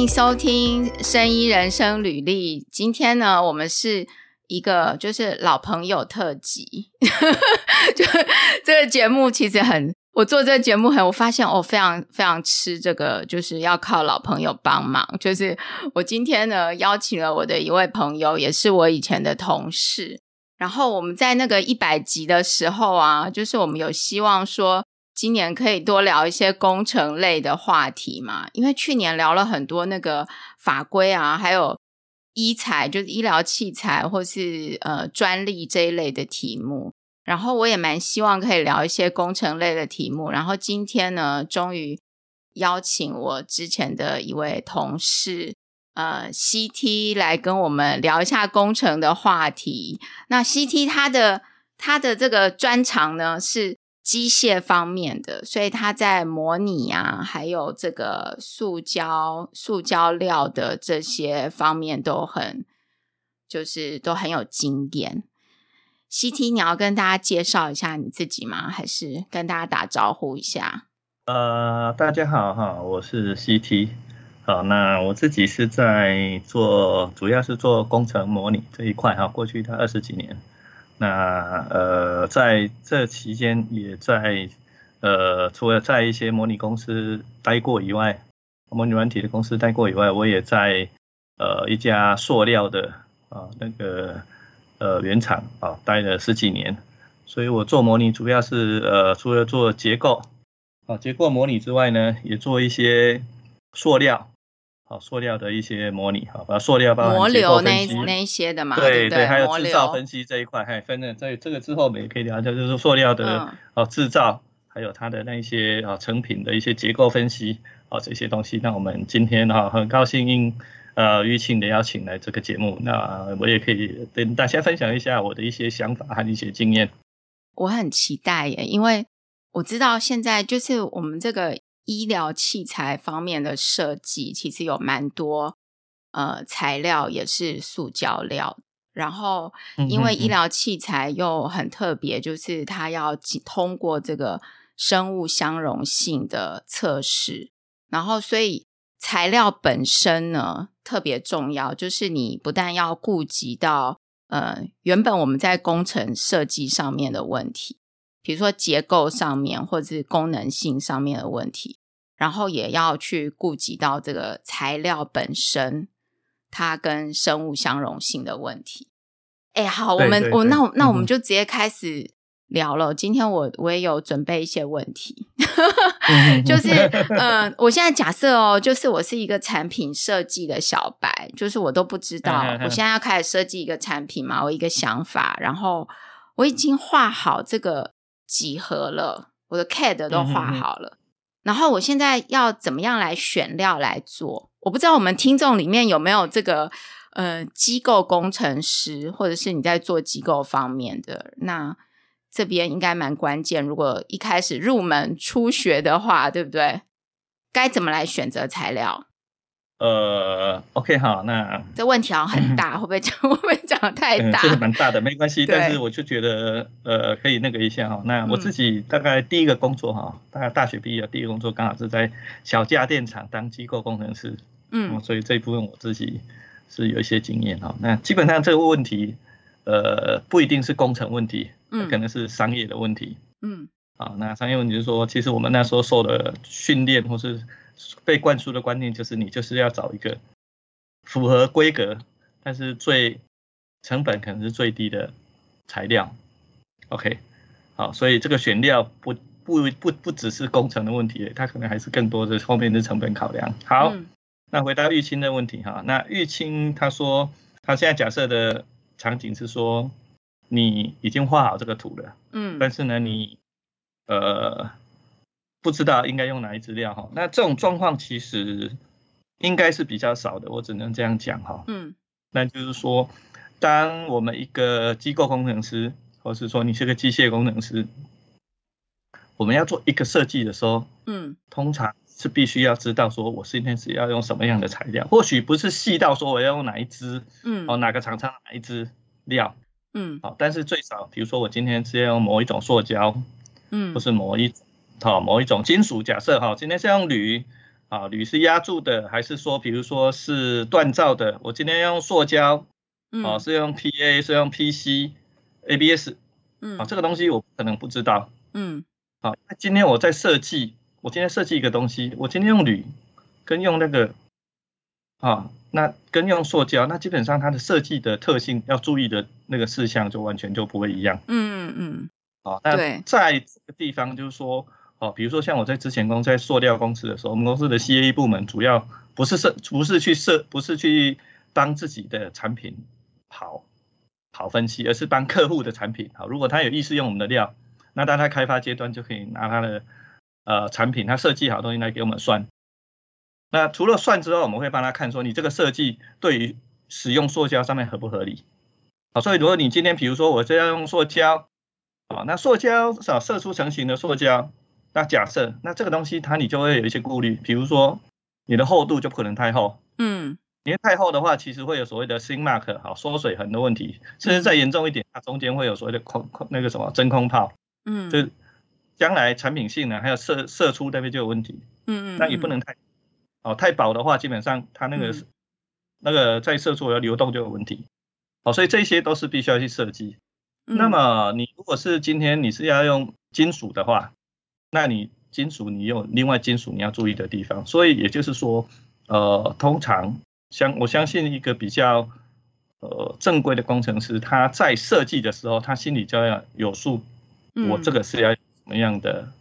迎收听《生医人生履历》。今天呢，我们是一个就是老朋友特辑。就这个节目其实很，我做这个节目很，我发现我、非常非常吃这个，就是要靠老朋友帮忙。就是我今天呢，邀请了我的一位朋友，也是我以前的同事。然后我们在那个一百集的时候啊，就是我们有希望说。今年可以多聊一些工程类的话题嘛？因为去年聊了很多那个法规啊，还有医材，就是医疗器材或是呃专利这一类的题目。然后我也蛮希望可以聊一些工程类的题目。然后今天呢，终于邀请我之前的一位同事呃 CT 来跟我们聊一下工程的话题。那 CT 他的他的这个专长呢是。机械方面的，所以他在模拟啊，还有这个塑胶、塑胶料的这些方面都很，就是都很有经验。CT，你要跟大家介绍一下你自己吗？还是跟大家打招呼一下？呃，大家好哈，我是 CT。好，那我自己是在做，主要是做工程模拟这一块哈，过去的二十几年。那呃，在这期间也在呃，除了在一些模拟公司待过以外，模拟软体的公司待过以外，我也在呃一家塑料的啊那个呃原厂啊待了十几年，所以我做模拟主要是呃除了做结构啊结构模拟之外呢，也做一些塑料。好，塑料的一些模拟，好，把塑料包模流那那一些的嘛，对对，还有制造分析这一块，还分了在这个之后，我们也可以聊一下，就是塑料的哦制造，还有它的那一些啊成品的一些结构分析啊这些东西。那我们今天哈很高兴应呃玉庆的邀请来这个节目，那我也可以跟大家分享一下我的一些想法和一些经验。我很期待耶，因为我知道现在就是我们这个。医疗器材方面的设计其实有蛮多，呃，材料也是塑胶料。然后，因为医疗器材又很特别，就是它要通过这个生物相容性的测试。然后，所以材料本身呢特别重要，就是你不但要顾及到呃原本我们在工程设计上面的问题，比如说结构上面或者是功能性上面的问题。然后也要去顾及到这个材料本身，它跟生物相容性的问题。哎，好，我们我那那我们就直接开始聊了。嗯、今天我我也有准备一些问题，就是嗯、呃，我现在假设哦，就是我是一个产品设计的小白，就是我都不知道，我现在要开始设计一个产品嘛，我一个想法，然后我已经画好这个几何了，我的 CAD 都画好了。然后我现在要怎么样来选料来做？我不知道我们听众里面有没有这个呃机构工程师，或者是你在做机构方面的，那这边应该蛮关键。如果一开始入门初学的话，对不对？该怎么来选择材料？呃，OK，好，那这问题好像很大，嗯、会不会讲会不会讲得太大？嗯、这是蛮大的，没关系。但是我就觉得，呃，可以那个一下哈。那我自己大概第一个工作哈，大概大学毕业第一个工作刚好是在小家电厂当机构工程师，嗯，所以这一部分我自己是有一些经验哈。那基本上这个问题，呃，不一定是工程问题，嗯，可能是商业的问题，嗯，啊，那商业问题就是说，其实我们那时候受的训练或是。被灌输的观念就是你就是要找一个符合规格，但是最成本可能是最低的材料。OK，好，所以这个选料不不不不只是工程的问题，它可能还是更多的后面的成本考量。好，嗯、那回答玉清的问题哈，那玉清他说他现在假设的场景是说你已经画好这个图了，嗯，但是呢你呃。不知道应该用哪一支料哈，那这种状况其实应该是比较少的，我只能这样讲哈。嗯，那就是说，当我们一个机构工程师，或是说你是个机械工程师，我们要做一个设计的时候，嗯，通常是必须要知道说我今天是要用什么样的材料，或许不是细到说我要用哪一支，嗯，哦哪个厂商哪一支料，嗯，好，但是最少比如说我今天是要用某一种塑胶，嗯，或是某一种。好，某一种金属，假设哈，今天是用铝，啊，铝是压铸的，还是说，比如说是锻造的？我今天用塑胶，嗯，啊，是用 PA，是用 PC，ABS，嗯，啊，这个东西我可能不知道，嗯，好，那今天我在设计，我今天设计一个东西，我今天用铝跟用那个，啊，那跟用塑胶，那基本上它的设计的特性要注意的那个事项就完全就不会一样，嗯嗯嗯，啊，那在这个地方就是说。哦，比如说像我在之前公司在塑料公司的时候，我们公司的 CA 部门主要不是设，不是去设，不是去帮自己的产品跑跑分析，而是帮客户的产品。好，如果他有意识用我们的料，那当他开发阶段就可以拿他的呃产品，他设计好东西来给我们算。那除了算之后，我们会帮他看说你这个设计对于使用塑胶上面合不合理。好，所以如果你今天比如说我这样用塑胶，啊，那塑胶少射出成型的塑胶。那假设，那这个东西它你就会有一些顾虑，比如说你的厚度就不可能太厚，嗯，因为太厚的话，其实会有所谓的 sink mark 好缩水痕的问题，甚至再严重一点，它中间会有所谓的空空那个什么真空泡，嗯，就将来产品性能还有射射出那边就有问题，嗯嗯，那也不能太哦太薄的话，基本上它那个、嗯、那个在射出的流动就有问题，哦，所以这些都是必须要去设计。嗯、那么你如果是今天你是要用金属的话。那你金属你有另外金属你要注意的地方，所以也就是说，呃，通常相我相信一个比较呃正规的工程师，他在设计的时候，他心里就要有数，我这个是要什么样的，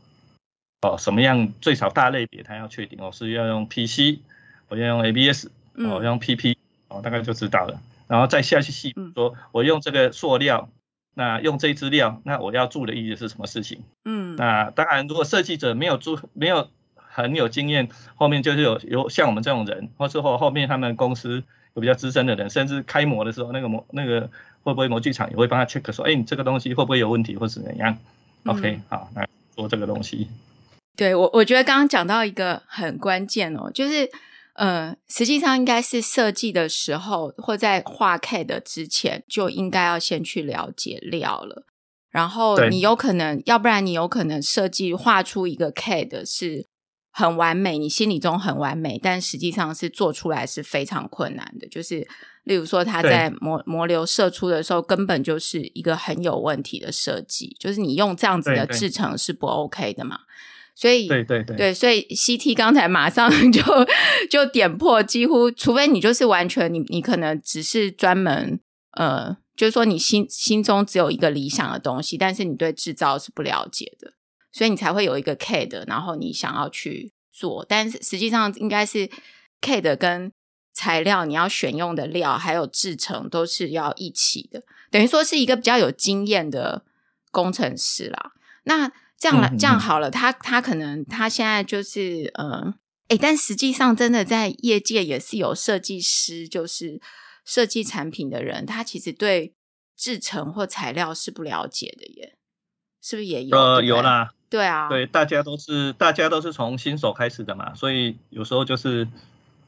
哦、呃，什么样最少大类别他要确定，我是要用 PC，我要用 ABS，哦，要用 PP，哦，大概就知道了，然后再下去细说，我用这个塑料。那用这资料，那我要做的意义是什么事情？嗯，那当然，如果设计者没有做，没有很有经验，后面就是有有像我们这种人，或是后后面他们公司有比较资深的人，甚至开模的时候，那个模那个会不会模具厂也会帮他 check 说，哎，你这个东西会不会有问题，或是怎样？OK，好，来做这个东西。对我，我觉得刚刚讲到一个很关键哦，就是。嗯，实际上应该是设计的时候，或在画 CAD 之前，就应该要先去了解料了。然后你有可能，要不然你有可能设计画出一个 CAD 是很完美，你心里中很完美，但实际上是做出来是非常困难的。就是例如说，它在模模流射出的时候，根本就是一个很有问题的设计，就是你用这样子的制成是不 OK 的嘛。所以，对对对，对，所以 CT 刚才马上 就就点破，几乎除非你就是完全你你可能只是专门呃，就是说你心心中只有一个理想的东西，但是你对制造是不了解的，所以你才会有一个 CAD，然后你想要去做，但是实际上应该是 CAD 跟材料你要选用的料还有制成都是要一起的，等于说是一个比较有经验的工程师啦。那这样来，这样好了，他他可能他现在就是呃，哎，但实际上真的在业界也是有设计师，就是设计产品的人，他其实对制成或材料是不了解的耶，是不是也有？呃，有啦，对啊，对，大家都是大家都是从新手开始的嘛，所以有时候就是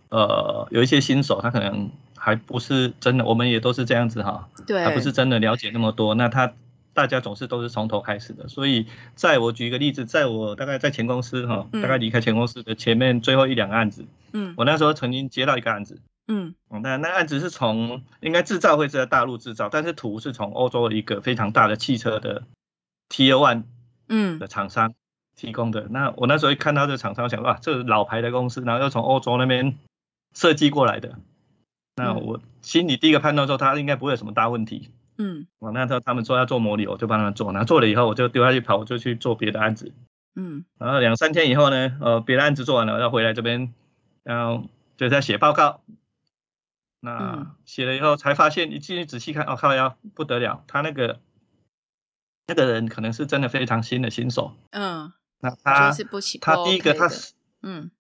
呃，有一些新手他可能还不是真的，我们也都是这样子哈，对，还不是真的了解那么多，那他。大家总是都是从头开始的，所以在我举一个例子，在我大概在前公司哈，大概离开前公司的前面最后一两个案子，嗯，我那时候曾经接到一个案子，嗯，那那案子是从应该制造会是在大陆制造，但是图是从欧洲一个非常大的汽车的 Tier One 嗯。的厂商提供的。那我那时候一看到这个厂商，我想哇，这是老牌的公司，然后又从欧洲那边设计过来的，那我心里第一个判断说，他应该不会有什么大问题。嗯，我那时候他们说要做模拟，我就帮他们做。然后做了以后，我就丢下去跑，我就去做别的案子。嗯，然后两三天以后呢，呃，别的案子做完了，我要回来这边，然后就在写报告。那写了以后才发现，一进去仔细看，哦靠呀，不得了，他那个那个人可能是真的非常新的新手。嗯，那他他第一个他是嗯。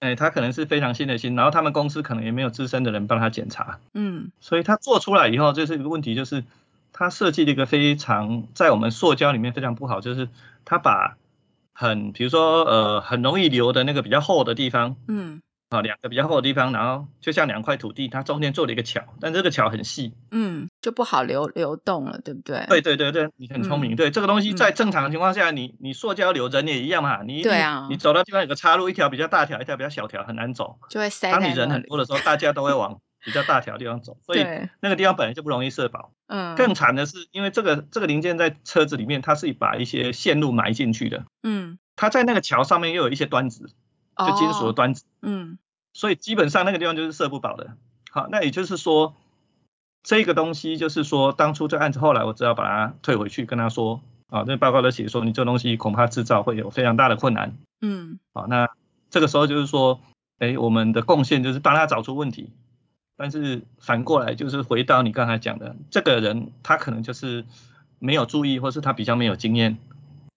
哎，他可能是非常新的新，然后他们公司可能也没有资深的人帮他检查，嗯，所以他做出来以后，这是一个问题，就是他设计了一个非常在我们塑胶里面非常不好，就是他把很比如说呃很容易流的那个比较厚的地方，嗯，啊，两个比较厚的地方，然后就像两块土地，它中间做了一个桥，但这个桥很细，嗯，就不好流流动了，对不对？对对对对，你很聪明。嗯、对这个东西，在正常的情况下，嗯、你你塑胶流人也一样嘛，你对啊你，走到地方有个岔路，一条比较大条，一条比较小条，很难走，就会塞。当你人很多的时候，大家都会往比较大条的地方走，所以那个地方本来就不容易社保。嗯，更惨的是，因为这个这个零件在车子里面，它是把一些线路埋进去的。嗯，它在那个桥上面又有一些端子，就金属的端子。哦、嗯。所以基本上那个地方就是社不保的，好，那也就是说，这个东西就是说，当初这案子后来我只要把它退回去，跟他说，啊，这报告都写说，你这东西恐怕制造会有非常大的困难，嗯，好，那这个时候就是说，哎，我们的贡献就是帮他找出问题，但是反过来就是回到你刚才讲的，这个人他可能就是没有注意，或是他比较没有经验，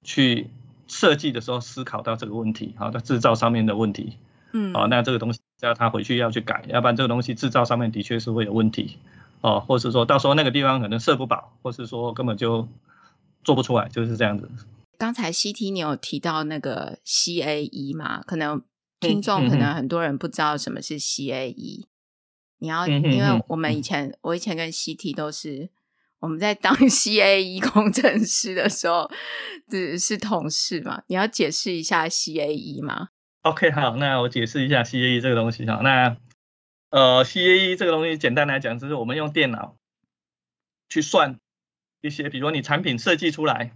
去设计的时候思考到这个问题，好，在制造上面的问题，嗯，好，那这个东西。叫他回去要去改，要不然这个东西制造上面的确是会有问题哦，或是说到时候那个地方可能设不保，或是说根本就做不出来，就是这样子。刚才 CT 你有提到那个 CAE 嘛？可能听众可能很多人不知道什么是 CAE。你要，因为我们以前我以前跟 CT 都是我们在当 CAE 工程师的时候是是同事嘛？你要解释一下 CAE 吗？OK，好，那我解释一下 CAE 这个东西哈。那呃，CAE 这个东西简单来讲，就是我们用电脑去算一些，比如说你产品设计出来，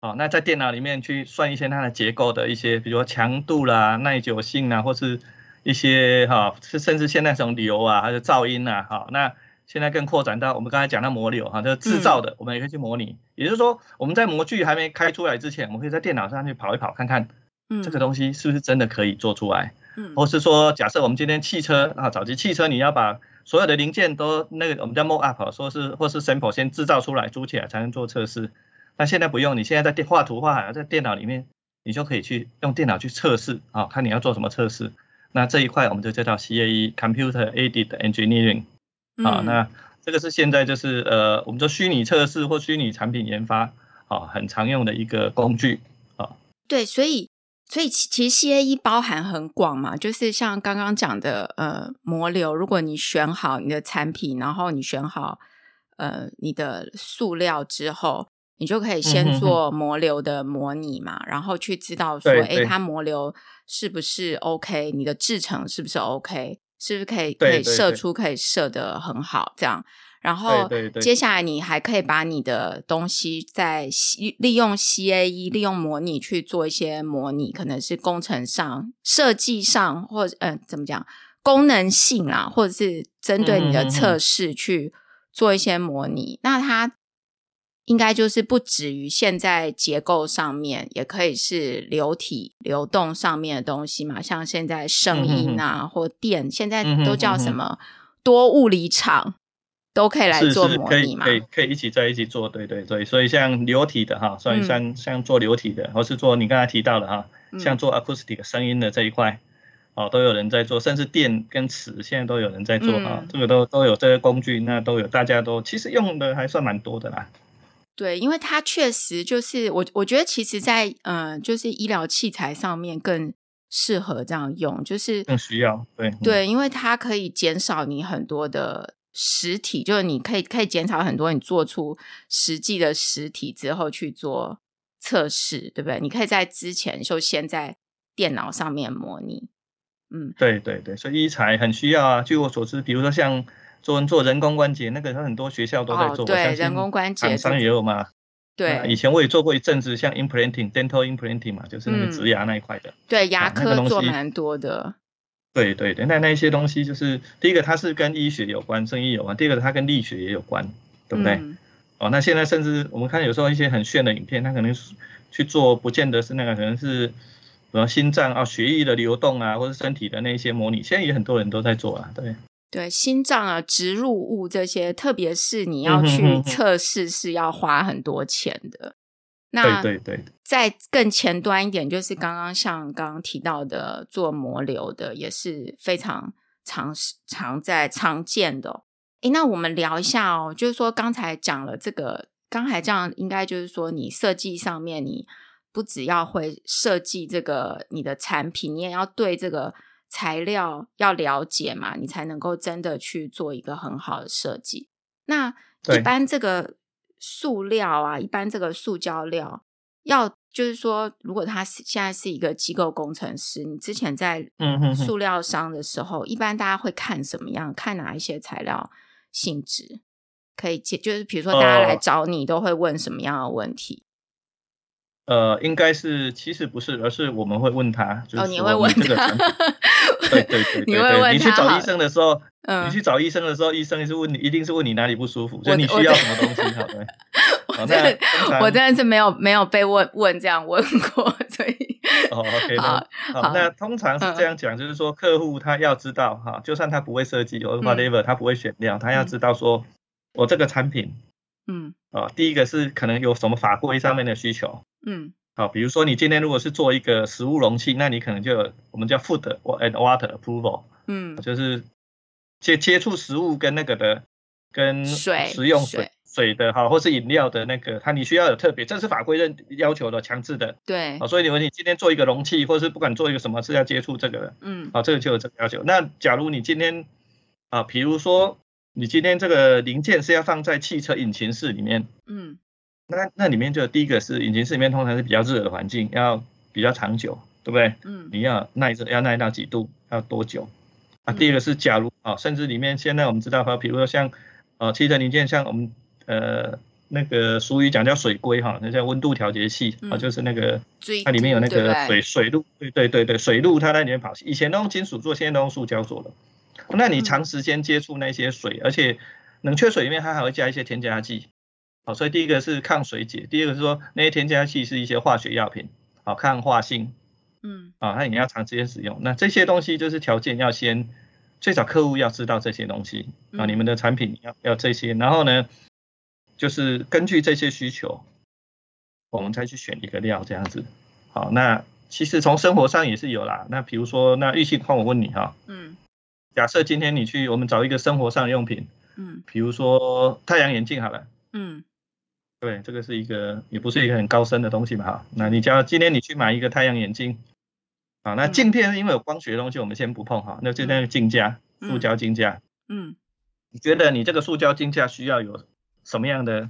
好，那在电脑里面去算一些它的结构的一些，比如说强度啦、耐久性啊，或是一些哈，是甚至现在这种流啊，还有噪音啊，好，那现在更扩展到我们刚才讲到模流哈，就是制造的，我们也可以去模拟。也就是说，我们在模具还没开出来之前，我们可以在电脑上去跑一跑，看看。嗯，这个东西是不是真的可以做出来？嗯，或是说，假设我们今天汽车啊，早期汽车你要把所有的零件都那个我们叫 mock up，说是或是 sample 先制造出来，租起来才能做测试。那现在不用，你现在在电画图画好，在电脑里面，你就可以去用电脑去测试啊，看你要做什么测试。那这一块我们就叫到 CAE Computer Aided Engineering 啊，那这个是现在就是呃，我们说虚拟测试或虚拟产品研发啊，很常用的一个工具啊。对，所以。所以其实 CAE 包含很广嘛，就是像刚刚讲的，呃，模流。如果你选好你的产品，然后你选好呃你的塑料之后，你就可以先做模流的模拟嘛，嗯、哼哼然后去知道说，哎，它模流是不是 OK？你的制成是不是 OK？是不是可以可以射出可以射的很好这样？然后接下来你还可以把你的东西再利用 CAE 利用模拟去做一些模拟，可能是工程上、设计上，或者嗯、呃、怎么讲功能性啊，或者是针对你的测试去做一些模拟。嗯、那它应该就是不止于现在结构上面，也可以是流体流动上面的东西嘛，像现在声音啊、嗯、或电，现在都叫什么多物理场。都可以来做模拟嘛？可以可以可以一起在一起做，对对对。所以像流体的哈，所以像像做流体的，或是做你刚才提到的哈，像做 acoustic 声音的这一块，哦，都有人在做，甚至电跟磁现在都有人在做啊，这个都都有这些工具，那都有，大家都其实用的还算蛮多的啦。对，因为它确实就是我我觉得，其实在嗯，就是医疗器材上面更适合这样用，就是更需要对对，因为它可以减少你很多的。实体就是你可以可以减少很多，你做出实际的实体之后去做测试，对不对？你可以在之前就先在电脑上面模拟。嗯，对对对，所以医材很需要啊。据我所知，比如说像做做人工关节，那个很多学校都在做。哦、对，人工关节厂商也有嘛。对，以前我也做过一阵子，像 implanting、dental implanting 嘛，就是那个植牙那一块的。嗯、对，牙科做蛮多的。对对对，那那些东西就是第一个，它是跟医学有关，生医有关；第二个，它跟力学也有关，对不对？嗯、哦，那现在甚至我们看有时候一些很炫的影片，它可能去做，不见得是那个，可能是什么心脏啊、血液的流动啊，或者身体的那些模拟，现在也很多人都在做啊，对。对，心脏啊、植入物这些，特别是你要去测试，是要花很多钱的。那对对对，在更前端一点，就是刚刚像刚刚提到的做模流的，也是非常常常在常见的。诶，那我们聊一下哦，就是说刚才讲了这个，刚才这样应该就是说，你设计上面，你不只要会设计这个你的产品，你也要对这个材料要了解嘛，你才能够真的去做一个很好的设计。那一般这个塑料啊，一般这个塑胶料，要就是说，如果他现在是一个机构工程师，你之前在塑料商的时候，嗯、哼哼一般大家会看什么样？看哪一些材料性质可以解？就是比如说大家来找你，都会问什么样的问题？呃，应该是其实不是，而是我们会问他，就是、哦，你会问他，对对对对，你会问他，你去找医生的时候，嗯，你去找医生的时候，医生是问你，一定是问你哪里不舒服，所以你需要什么东西，好的。我真的，我真的是没有没有被问问这样问过，所以哦，OK，好，好，那通常是这样讲，就是说客户他要知道哈，就算他不会设计或者 whatever，他不会选料，他要知道说我这个产品，嗯，啊，第一个是可能有什么法规上面的需求。嗯，好，比如说你今天如果是做一个食物容器，那你可能就有我们叫 food and water approval，嗯，就是接接触食物跟那个的跟水食用水水的哈，或是饮料的那个，它你需要有特别，这是法规认要求的强制的，对，啊所以你问你今天做一个容器，或是不管做一个什么是要接触这个的，嗯，好，这个就有这个要求。那假如你今天啊，比如说你今天这个零件是要放在汽车引擎室里面，嗯。那那里面就第一个是引擎室里面通常是比较热的环境，要比较长久，对不对？嗯。你要耐热，要耐到几度？要多久？啊，第二个是假如啊，甚至里面现在我们知道哈，比如说像呃汽车零件，像我们呃那个俗语讲叫水龟哈，那叫温度调节器啊，就是那个它里面有那个水水路，对对对对，水路它在里面跑。以前都用金属做，现在都用塑胶做了。那你长时间接触那些水，而且冷却水里面它还会加一些添加剂。好，所以第一个是抗水解，第二个是说那些添加剂是一些化学药品，好，抗化性，嗯，啊，那你要长时间使用，那这些东西就是条件要先，最少客户要知道这些东西啊，你们的产品要要这些，然后呢，就是根据这些需求，我们再去选一个料这样子。好，那其实从生活上也是有啦，那比如说那玉庆，换我问你哈，嗯，假设今天你去，我们找一个生活上的用品，嗯，比如说太阳眼镜好了，嗯。对，这个是一个也不是一个很高深的东西嘛，哈。那你叫今天你去买一个太阳眼镜，啊，那镜片因为有光学的东西，我们先不碰哈。那就那个镜架，塑胶镜架，嗯，你觉得你这个塑胶镜架需要有什么样的，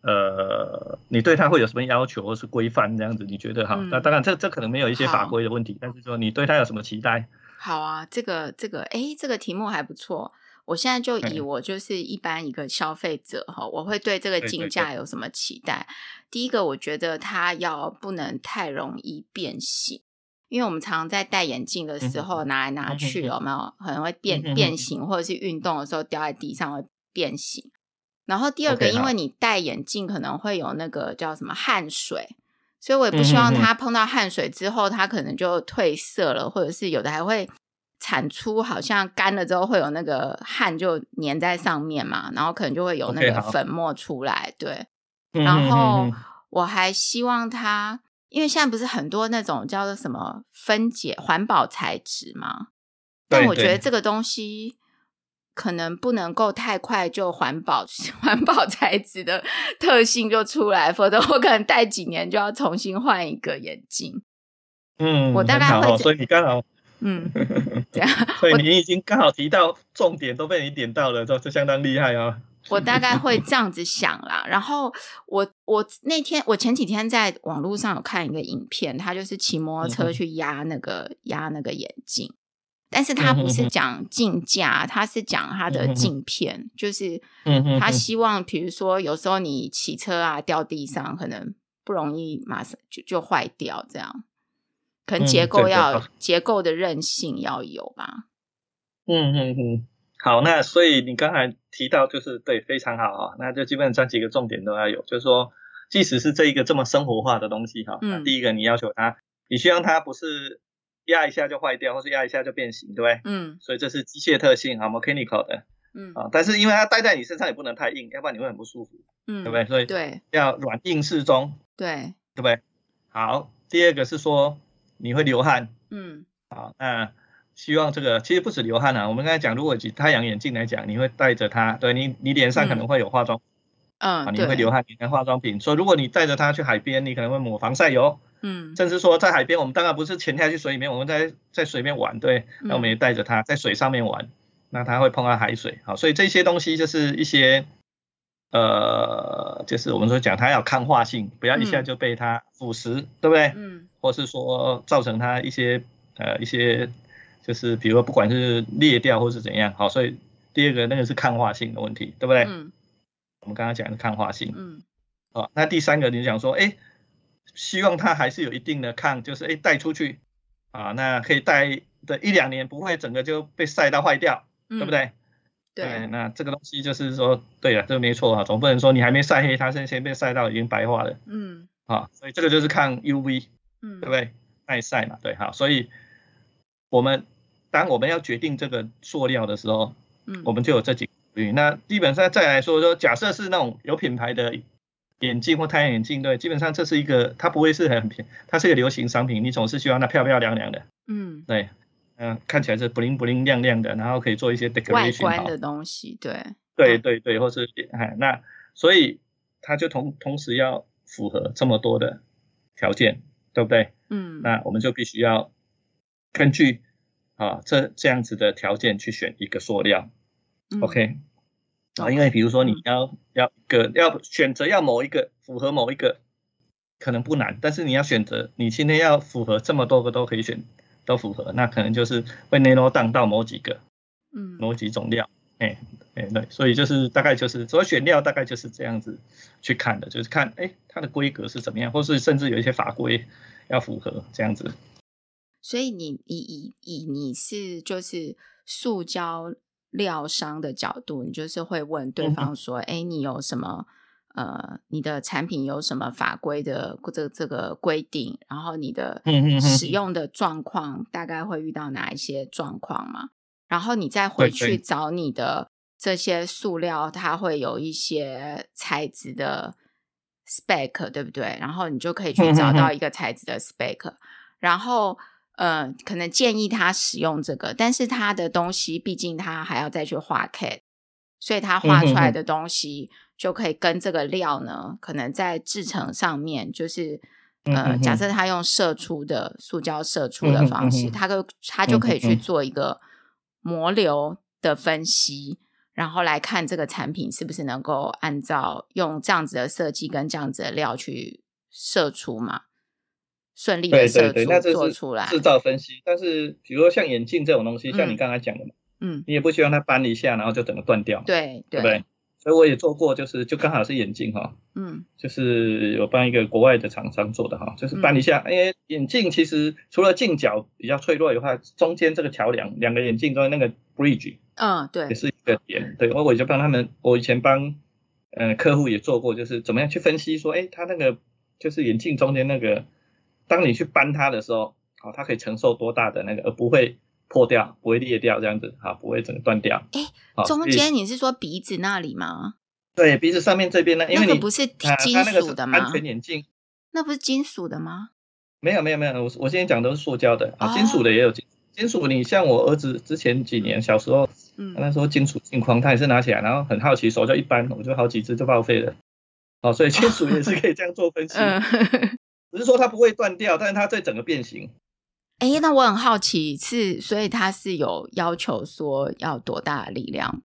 呃，你对它会有什么要求或是规范这样子？你觉得哈？那当然这这可能没有一些法规的问题，但是说你对它有什么期待？好啊，这个这个，哎，这个题目还不错。我现在就以我就是一般一个消费者哈，我会对这个镜架有什么期待？第一个，我觉得它要不能太容易变形，因为我们常常在戴眼镜的时候拿来拿去，有没有可能会变变形，或者是运动的时候掉在地上会变形。然后第二个，因为你戴眼镜可能会有那个叫什么汗水，所以我也不希望它碰到汗水之后，它可能就褪色了，或者是有的还会。产出好像干了之后会有那个汗就粘在上面嘛，然后可能就会有那个粉末出来。Okay, 对，然后我还希望它，因为现在不是很多那种叫做什么分解环保材质嘛，但我觉得这个东西可能不能够太快就环保 环保材质的特性就出来，否则我可能戴几年就要重新换一个眼镜。嗯，我大概会，所以你刚好。嗯，这样，所以你已经刚好提到重点，都被你点到了，这这相当厉害啊！我大概会这样子想啦。然后我我那天我前几天在网络上有看一个影片，他就是骑摩托车去压那个压那个眼镜，但是他不是讲镜架，他是讲他的镜片，就是他希望，比如说有时候你骑车啊掉地上，可能不容易马上就就坏掉这样。可能结构要、嗯、结构的韧性要有吧。嗯嗯嗯，好，那所以你刚才提到就是对，非常好啊，那就基本上这几个重点都要有，就是说，即使是这一个这么生活化的东西哈，嗯，第一个你要求它，你希望它不是压一下就坏掉，或是压一下就变形，对不对？嗯，所以这是机械特性啊，mechanical 的，嗯啊，但是因为它戴在你身上也不能太硬，要不然你会很不舒服，嗯，对不对？所以对，要软硬适中，对，对不对？好，第二个是说。你会流汗，嗯，好，那希望这个其实不止流汗啊。我们刚才讲，如果以太阳眼镜来讲，你会戴着它，对你，你脸上可能会有化妆，嗯，你会流汗，你看化妆品。所以如果你带着它去海边，你可能会抹防晒油，嗯，甚至说在海边，我们当然不是潜下去水里面，我们在在水面玩，对，那我们也带着它在水上面玩，那它会碰到海水，好，所以这些东西就是一些，呃，就是我们说讲它要抗化性，不要一下就被它腐蚀，嗯、对不对？嗯，或是说造成它一些呃一些，就是比如说不管是裂掉或是怎样，好，所以第二个那个是抗化性的问题，对不对？嗯，我们刚刚讲的抗化性，嗯，好，那第三个你讲说，哎。希望它还是有一定的抗，就是哎带出去啊，那可以带的一两年，不会整个就被晒到坏掉，嗯、对不对？对，对，那这个东西就是说，对了，这个没错啊，总不能说你还没晒黑，它先先被晒到已经白化了，嗯，啊，所以这个就是抗 UV，嗯，对不对？耐晒嘛，对，好，所以我们当我们要决定这个塑料的时候，嗯，我们就有这几个，那基本上再来说说，假设是那种有品牌的。眼镜或太阳眼镜，对，基本上这是一个，它不会是很便，它是一个流行商品，你总是希望它漂漂亮亮的，嗯，对，嗯、呃，看起来是 bling bling 亮亮的，然后可以做一些 decoration 外观的东西，对，对对对，或是哎，那所以它就同同时要符合这么多的条件，对不对？嗯，那我们就必须要根据啊这这样子的条件去选一个塑料、嗯、，OK。啊，因为比如说你要、嗯、要一个要选择要某一个符合某一个可能不难，但是你要选择你今天要符合这么多个都可以选都符合，那可能就是会 narrow down 到某几个，嗯，某几种料，哎哎对，所以就是大概就是所以选料大概就是这样子去看的，就是看哎它的规格是怎么样，或是甚至有一些法规要符合这样子。所以你以以以你是就是塑胶。料商的角度，你就是会问对方说：“哎、嗯，你有什么？呃，你的产品有什么法规的这这个规定？然后你的使用的状况大概会遇到哪一些状况吗？然后你再回去找你的这些塑料，它会有一些材质的 spec，对不对？然后你就可以去找到一个材质的 spec，然后。”呃，可能建议他使用这个，但是他的东西毕竟他还要再去画 CAD，所以他画出来的东西就可以跟这个料呢，可能在制成上面就是呃，假设他用射出的塑胶射出的方式，他就他就可以去做一个模流的分析，然后来看这个产品是不是能够按照用这样子的设计跟这样子的料去射出嘛。顺利的射出做出来，制造分析。但是，比如说像眼镜这种东西，嗯、像你刚才讲的嘛，嗯，你也不希望它搬一下，然后就整个断掉，对对，对不对？所以我也做过，就是就刚好是眼镜哈，嗯，就是有帮一个国外的厂商做的哈，就是搬一下，因为眼镜其实除了镜角比较脆弱以外，中间这个桥梁，两个眼镜中间那个 bridge，嗯，对，也是一个点。对，我我就帮他们，我以前帮呃客户也做过，就是怎么样去分析说，哎，他那个就是眼镜中间那个。当你去搬它的时候，好，它可以承受多大的那个，而不会破掉，不会裂掉，这样子，好，不会整个断掉。哎、欸，中间你是说鼻子那里吗？对，鼻子上面这边呢，因为你那个不是金属的吗？安全眼镜，那不是金属的吗？没有没有没有，我我现在讲都是塑胶的啊，金属的也有金金属。你像我儿子之前几年小时候，嗯，那时候金属镜框，他也是拿起来，然后很好奇，手就一扳，我就好几只就报废了。哦，所以 金属也是可以这样做分析。只是说它不会断掉，但是它在整个变形。哎、欸，那我很好奇，是所以它是有要求说要多大的力量？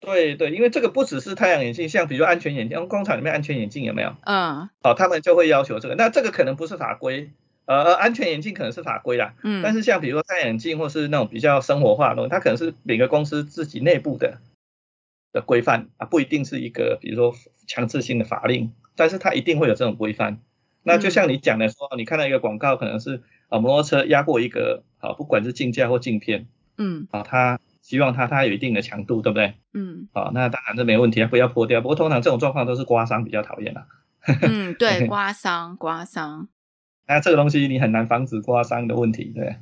对对，因为这个不只是太阳眼镜，像比如说安全眼镜，工厂里面安全眼镜有没有？嗯，好、哦，他们就会要求这个。那这个可能不是法规，呃，安全眼镜可能是法规啦。嗯，但是像比如说太阳眼镜或是那种比较生活化的东西，它可能是每个公司自己内部的的规范啊，不一定是一个比如说强制性的法令，但是它一定会有这种规范。那就像你讲的说，你看到一个广告，可能是啊摩托车压过一个啊，不管是镜架或镜片，嗯，啊，它希望它它有一定的强度，对不对？嗯，啊，那当然这没问题啊，不要破掉。不过通常这种状况都是刮伤比较讨厌啦。嗯，对，刮伤，刮伤。那这个东西你很难防止刮伤的问题，对。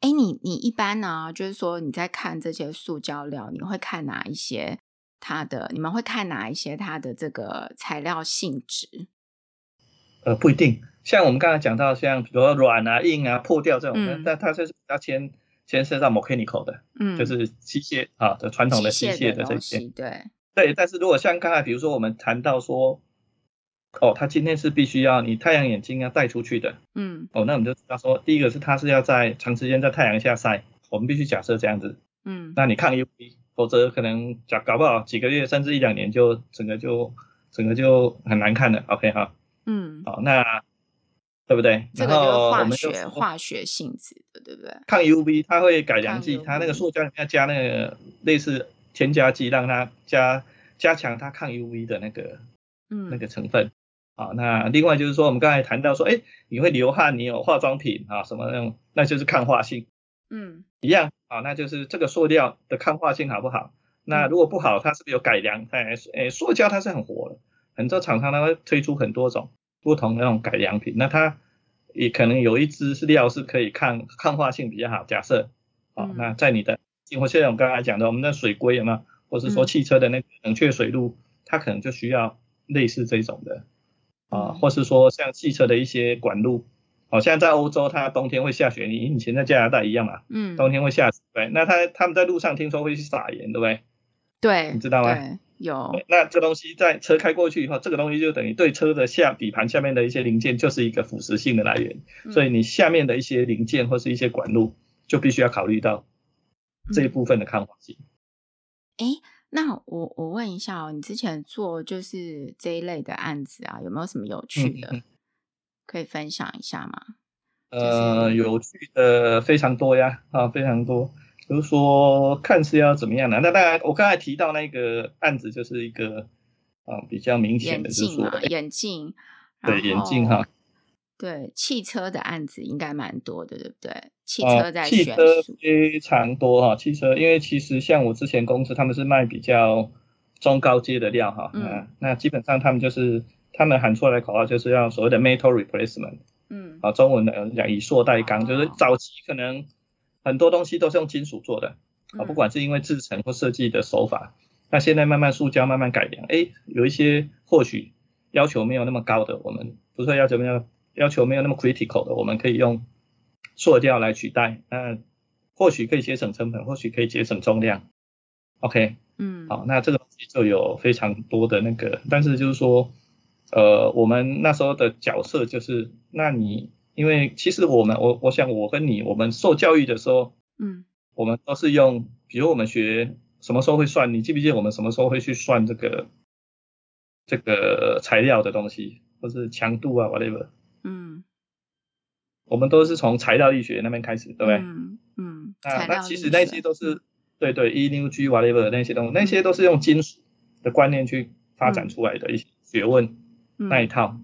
哎，你你一般呢，就是说你在看这些塑胶料，你会看哪一些它的？你们会看哪一些它的这个材料性质？呃，不一定，像我们刚才讲到，像比如说软啊、硬啊、破掉这种，嗯、但它就是比较牵牵涉到 mechanical 的，嗯，就是机械啊的传统的机械的这些，对。对。但是如果像刚才比如说我们谈到说，哦，他今天是必须要你太阳眼镜要带出去的，嗯，哦，那我们就知道说，第一个是他是要在长时间在太阳下晒，我们必须假设这样子，嗯，那你抗 UV，否则可能搞搞不好几个月甚至一两年就整个就整个就很难看了，OK 哈，嗯，好，那对不对？这个就是化学化学性质的，对不对？抗 UV 它会改良剂，它那个塑胶里面加那个类似添加剂，让它加加强它抗 UV 的那个嗯那个成分。好，那另外就是说，我们刚才谈到说，哎，你会流汗，你有化妆品啊，什么那种，那就是抗化性，嗯，一样啊，那就是这个塑料的抗化性好不好？那如果不好，它是不是有改良？哎，哎，塑胶它是很活的，很多厂商他会推出很多种不同的那种改良品，那它也可能有一支是料是可以抗抗化性比较好。假设，啊，那在你的，或现在我们刚才讲的，我们的水龟有没有？或是说汽车的那个冷却水路，它可能就需要类似这种的。啊，或是说像汽车的一些管路，好像在欧洲，它冬天会下雪，你以前在加拿大一样嘛，嗯，冬天会下雪，对，那他他们在路上听说会去撒盐，对不对？对，你知道吗？对，有。那这东西在车开过去以后，这个东西就等于对车的下底盘下面的一些零件就是一个腐蚀性的来源，嗯，所以你下面的一些零件或是一些管路就必须要考虑到这一部分的抗化性。哎，嗯。那我我问一下哦，你之前做就是这一类的案子啊，有没有什么有趣的、嗯、可以分享一下吗？呃，有趣的非常多呀，啊，非常多。比如说看是要怎么样的？那当然，我刚才提到那个案子就是一个啊比较明显的就是说，眼镜，对眼镜哈。对汽车的案子应该蛮多的，对不对？汽车在、啊、汽车非常多哈，汽车因为其实像我之前公司他们是卖比较中高阶的料哈，嗯，那基本上他们就是他们喊出来的口号就是要所谓的 metal replacement，嗯，啊，中文的讲以塑代钢，就是早期可能很多东西都是用金属做的，啊，不管是因为制成或设计的手法，那现在慢慢塑胶慢慢改良，哎，有一些或许要求没有那么高的，我们不是要求没有。要求没有那么 critical 的，我们可以用塑胶来取代，那或许可以节省成本，或许可以节省重量。OK，嗯，好，那这个东西就有非常多的那个，但是就是说，呃，我们那时候的角色就是，那你因为其实我们我我想我跟你我们受教育的时候，嗯，我们都是用，比如我们学什么时候会算，你记不记得我们什么时候会去算这个这个材料的东西，或是强度啊，whatever。嗯，我们都是从材料力学那边开始，对不对？嗯嗯。那那其实那些都是，对对，E U G whatever 那些东西，那些都是用金属的观念去发展出来的一些学问那一套。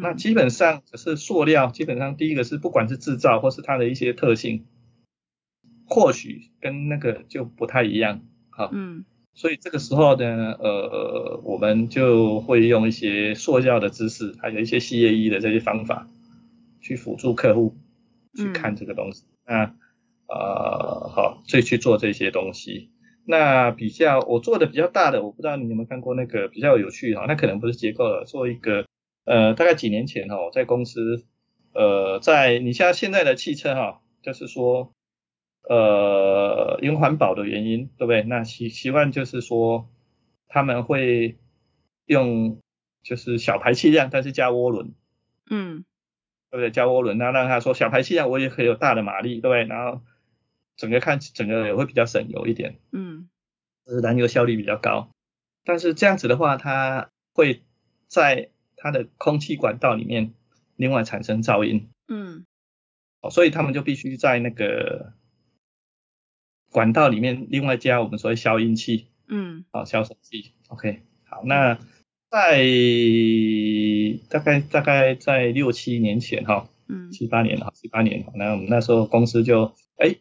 那基本上只是塑料，基本上第一个是不管是制造或是它的一些特性，或许跟那个就不太一样。好，嗯。所以这个时候呢，呃，我们就会用一些塑料的知识，还有一些 CAE 的这些方法，去辅助客户去看这个东西。嗯、那呃，好，所以去做这些东西。那比较我做的比较大的，我不知道你有没有看过那个比较有趣哈，那可能不是结构了，做一个呃，大概几年前哈，我在公司呃，在你像现在的汽车哈，就是说。呃，因环保的原因，对不对？那习习惯就是说，他们会用就是小排气量，但是加涡轮，嗯，对不对？加涡轮，那让他说小排气量我也可以有大的马力，对不对？然后整个看整个也会比较省油一点，嗯，是燃油效率比较高。但是这样子的话，它会在它的空气管道里面另外产生噪音，嗯，哦，所以他们就必须在那个。管道里面另外加我们所谓消音器，嗯，好消声器，OK，好，那在大概大概在六七年前哈，嗯，七八年哈，七八年，那我们那时候公司就哎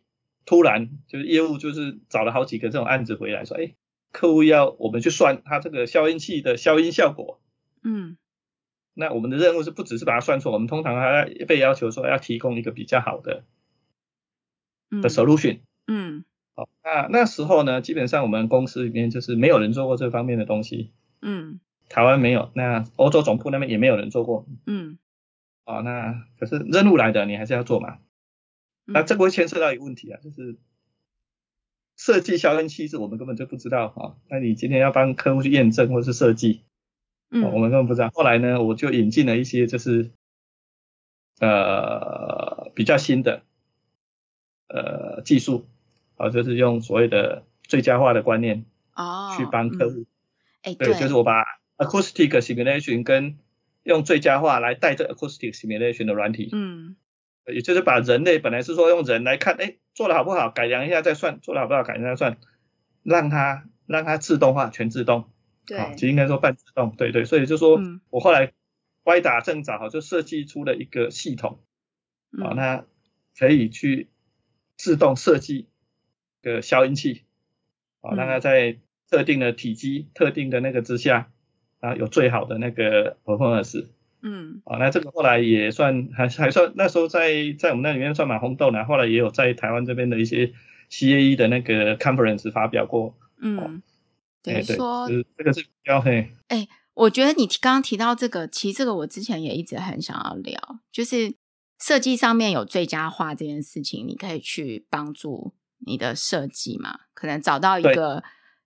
突然就是业务就是找了好几个这种案子回来，说哎客户要我们去算它这个消音器的消音效果，嗯，那我们的任务是不只是把它算错，我们通常还要被要求说要提供一个比较好的的 solution，嗯。好，那那时候呢，基本上我们公司里面就是没有人做过这方面的东西。嗯，台湾没有，那欧洲总部那边也没有人做过。嗯，好，那可是任务来的，你还是要做嘛。那这个会牵涉到一个问题啊，就是设计消音器是我们根本就不知道哈。那你今天要帮客户去验证或是设计，嗯，我们根本不知道。后来呢，我就引进了一些就是呃比较新的呃技术，啊，就是用所谓的最佳化的观念哦，去帮客户。哎、嗯，对，就是我把 acoustic simulation 跟用最佳化来带着 acoustic simulation 的软体，嗯，也就是把人类本来是说用人来看，哎，做的好不好，改良一下再算，做的好不好，改良再算，让它让它自动化，全自动，对，其实应该说半自动，对对，所以就说我后来歪打正着，哈，就设计出了一个系统，啊，那可以去自动设计个消音器，啊，让它在特定的体积、特定的那个之下。啊，有最好的那个 performance，嗯，啊，那这个后来也算还还算那时候在在我们那里面算蛮轰动的，后来也有在台湾这边的一些 CAE 的那个 conference 发表过，嗯，对，对说这个是比较嘿，哎，我觉得你刚刚提到这个，其实这个我之前也一直很想要聊，就是设计上面有最佳化这件事情，你可以去帮助你的设计嘛，可能找到一个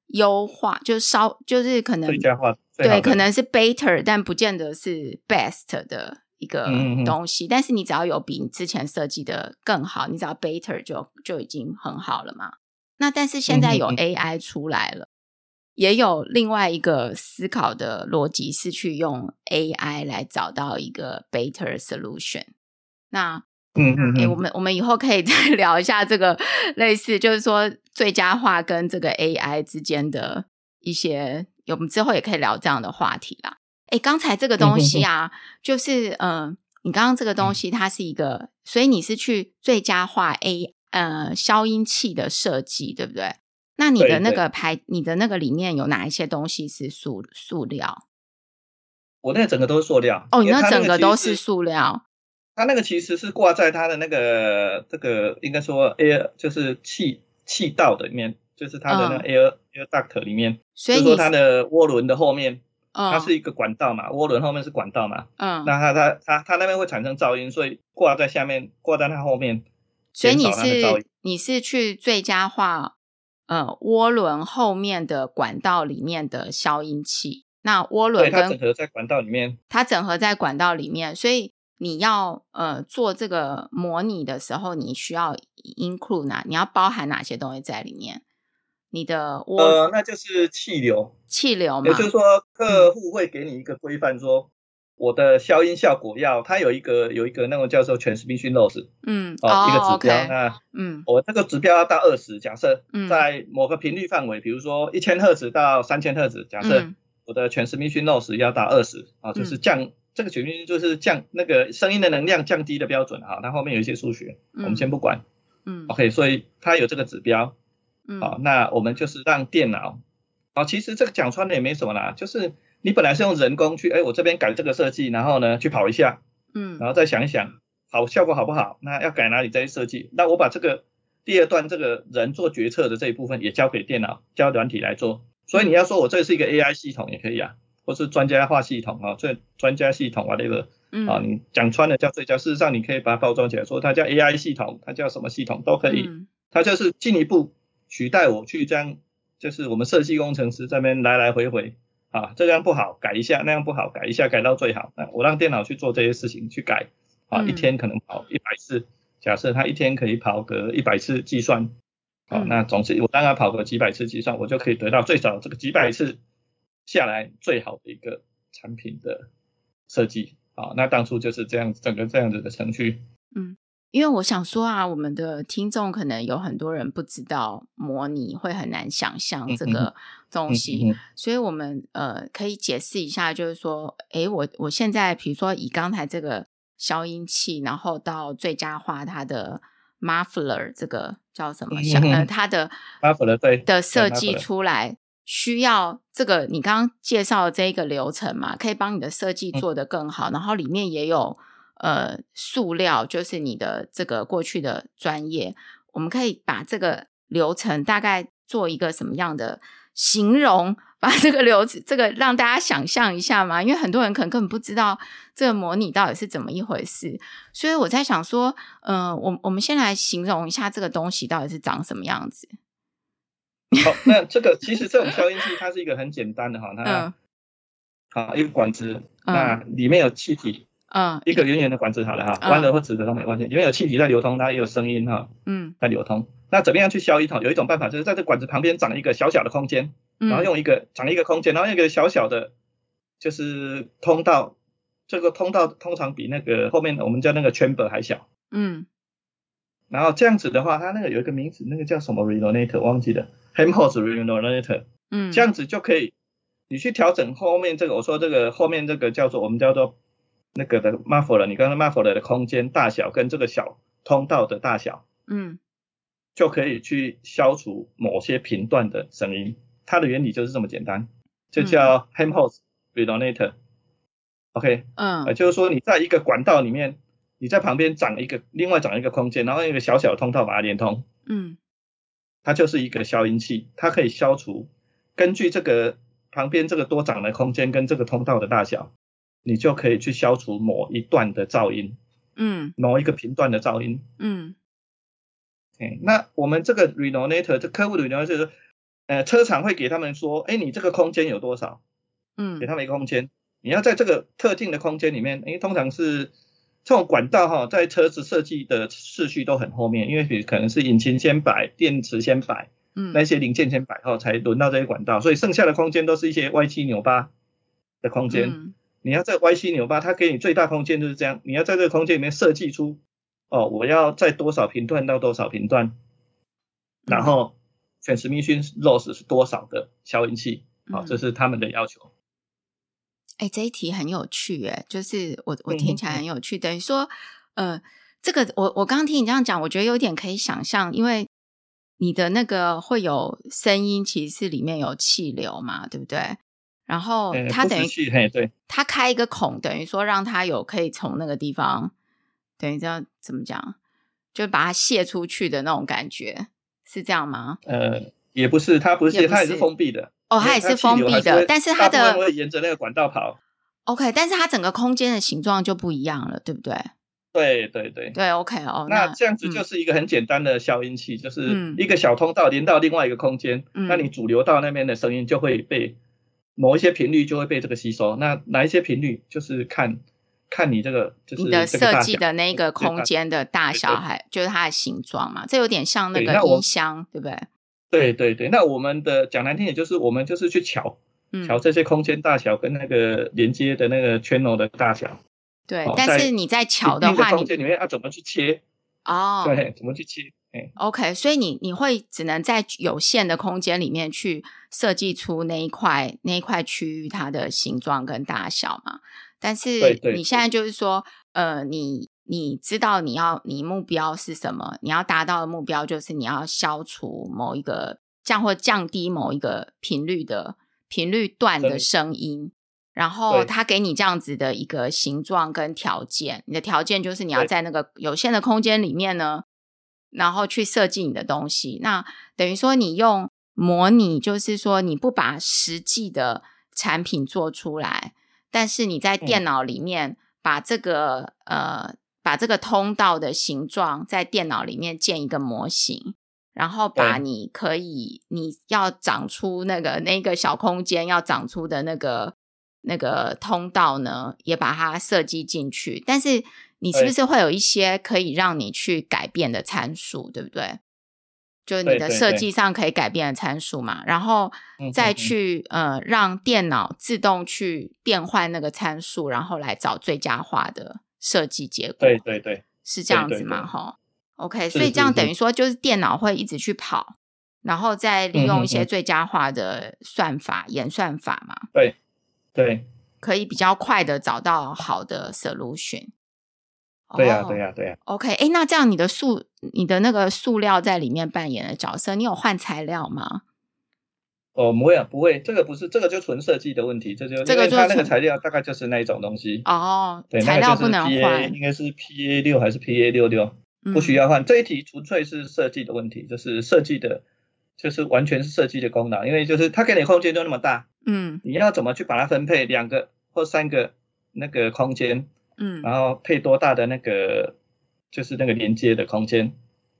优化，就稍就是可能最佳化。对，可能是 better，但不见得是 best 的一个东西。嗯、但是你只要有比你之前设计的更好，你只要 better 就就已经很好了嘛。那但是现在有 AI 出来了，嗯、也有另外一个思考的逻辑是去用 AI 来找到一个 better solution。那嗯嗯，哎，我们我们以后可以再 聊一下这个类似，就是说最佳化跟这个 AI 之间的一些。我们之后也可以聊这样的话题啦。诶，刚才这个东西啊，就是嗯、呃，你刚刚这个东西它是一个，所以你是去最佳化 A 呃消音器的设计，对不对？那你的那个牌，你的那个里面有哪一些东西是塑塑料？我那个整个都是塑料。哦，你那整个都是塑料。它那个其实是挂在它的那个这个应该说 air 就是气气道的里面。就是它的那个 air、嗯、air duct 里面，所以说它的涡轮的后面，嗯、它是一个管道嘛，涡轮后面是管道嘛，嗯，那它它它它那边会产生噪音，所以挂在下面，挂在它后面，所以你是你是去最佳化，呃，涡轮后面的管道里面的消音器，那涡轮跟它整合在管道里面，它整合在管道里面，所以你要呃做这个模拟的时候，你需要 include 哪，你要包含哪些东西在里面？你的呃，那就是气流，气流。嘛，也就是说，客户会给你一个规范，说我的消音效果要，它有一个有一个那个叫做 transmission loss，嗯，哦，一个指标，那嗯，我这个指标要到二十，假设在某个频率范围，比如说一千赫兹到三千赫兹，假设我的 transmission loss 要到二十，啊，就是降这个绝对就是降那个声音的能量降低的标准啊，它后面有一些数学，我们先不管，嗯，OK，所以它有这个指标。好，那我们就是让电脑，好，其实这个讲穿了也没什么啦，就是你本来是用人工去，哎，我这边改这个设计，然后呢去跑一下，嗯，然后再想一想，好，效果好不好？那要改哪里再去设计？那我把这个第二段这个人做决策的这一部分也交给电脑，交软体来做。所以你要说我这是一个 AI 系统也可以啊，或是专家化系统啊，这专家系统啊，这个，啊，你讲穿了叫最佳，事实上你可以把它包装起来，说它叫 AI 系统，它叫什么系统都可以，它就是进一步。取代我去这样，就是我们设计工程师这边来来回回啊，这样不好改一下，那样不好改一下，改到最好。那我让电脑去做这些事情去改啊，一天可能跑一百次，假设它一天可以跑个一百次计算，啊，那总之我当然跑个几百次计算，我就可以得到最少这个几百次下来最好的一个产品的设计啊。那当初就是这样整个这样子的程序，嗯。因为我想说啊，我们的听众可能有很多人不知道模拟，会很难想象这个东西，所以我们呃可以解释一下，就是说，诶，我我现在比如说以刚才这个消音器，然后到最佳化它的 muffler 这个叫什么？小呃，它的 muffler 对的设计出来，需要这个你刚刚介绍的这一个流程嘛，可以帮你的设计做得更好，然后里面也有。呃，塑料就是你的这个过去的专业，我们可以把这个流程大概做一个什么样的形容，把这个流程这个让大家想象一下嘛，因为很多人可能根本不知道这个模拟到底是怎么一回事，所以我在想说，嗯、呃，我我们先来形容一下这个东西到底是长什么样子。好，那这个其实这种消音器它是一个很简单的哈，它。嗯好，一个管子，那里面有气体，嗯，一个圆圆的管子好了哈，弯的或直的都没关系，因为有气体在流通，它也有声音哈，嗯，在流通。那怎么样去消音？哈，有一种办法就是在这管子旁边长一个小小的空间，然后用一个长一个空间，然后用一个小小的，就是通道，这个通道通常比那个后面我们叫那个 chamber 还小，嗯，然后这样子的话，它那个有一个名字，那个叫什么 resonator 忘记了，Helmholtz resonator，嗯，这样子就可以。你去调整后面这个，我说这个后面这个叫做我们叫做那个的 muffler，你刚刚 muffler 的空间大小跟这个小通道的大小，嗯，就可以去消除某些频段的声音。它的原理就是这么简单，就叫 Helmholtz resonator。OK，嗯，呃，就是说你在一个管道里面，你在旁边长一个，另外长一个空间，然后一个小小的通道把它连通，嗯，它就是一个消音器，它可以消除根据这个。旁边这个多长的空间跟这个通道的大小，你就可以去消除某一段的噪音，嗯，某一个频段的噪音，嗯，哎，那我们这个 r e n o n a t o r 这客户的 r e n o n a t o r 就是，呃，车厂会给他们说，哎，你这个空间有多少？嗯，给他们一个空间，你要在这个特定的空间里面，哎，通常是这种管道哈，在车子设计的次序都很后面，因为比可能是引擎先摆，电池先摆。嗯，那些零件先摆好，才轮到这些管道，所以剩下的空间都是一些歪七扭八的空间。嗯、你要在歪七扭八，它给你最大空间就是这样。你要在这个空间里面设计出，哦，我要在多少频段到多少频段，然后 transmission loss 是多少的消音器，好、这是他们的要求。哎、欸，这一题很有趣，哎，就是我我听起来很有趣，嗯、等于说，呃，这个我我刚刚听你这样讲，我觉得有点可以想象，因为。你的那个会有声音，其实是里面有气流嘛，对不对？然后它等于它开一个孔，等于说让它有可以从那个地方，等于这样怎么讲，就把它泄出去的那种感觉，是这样吗？呃，也不是，它不是，它也是封闭的。哦，它也是封闭的，但是它的会沿着那个管道跑。OK，但是它整个空间的形状就不一样了，对不对？对对对对，OK 哦，那这样子就是一个很简单的消音器，嗯、就是一个小通道连到另外一个空间，嗯、那你主流到那边的声音就会被某一些频率就会被这个吸收，那哪一些频率就是看看你这个就是你的设计的那个空间的大小，还就是它的形状嘛，这有点像那个音箱，对，对不对？对对对，那我们的讲难听点就是我们就是去调调这些空间大小跟那个连接的那个 channel 的大小。对，但是你在瞧的话，你空间里面要怎么去切？哦，对，怎么去切？哎，OK，所以你你会只能在有限的空间里面去设计出那一块那一块区域它的形状跟大小嘛？但是你现在就是说，呃，你你知道你要你目标是什么？你要达到的目标就是你要消除某一个降或降低某一个频率的频率段的声音。然后他给你这样子的一个形状跟条件，你的条件就是你要在那个有限的空间里面呢，然后去设计你的东西。那等于说你用模拟，就是说你不把实际的产品做出来，但是你在电脑里面把这个呃把这个通道的形状在电脑里面建一个模型，然后把你可以你要长出那个那个小空间要长出的那个。那个通道呢，也把它设计进去，但是你是不是会有一些可以让你去改变的参数，对不对？就你的设计上可以改变的参数嘛，然后再去呃让电脑自动去变换那个参数，然后来找最佳化的设计结果。对对对，是这样子嘛？哈，OK，所以这样等于说就是电脑会一直去跑，然后再利用一些最佳化的算法、演算法嘛？对。对，可以比较快的找到好的 solution。对呀，对呀，对呀。OK，哎，那这样你的塑，你的那个塑料在里面扮演的角色，你有换材料吗？哦，不会啊，不会，这个不是，这个就纯设计的问题，这就这个它那个材料大概就是那一种东西。哦，对，材料不能换，应该是 PA 六还是 PA 六六，不需要换。这一题纯粹是设计的问题，就是设计的。就是完全是设计的功能，因为就是它给你空间就那么大，嗯，你要怎么去把它分配两个或三个那个空间，嗯，然后配多大的那个就是那个连接的空间，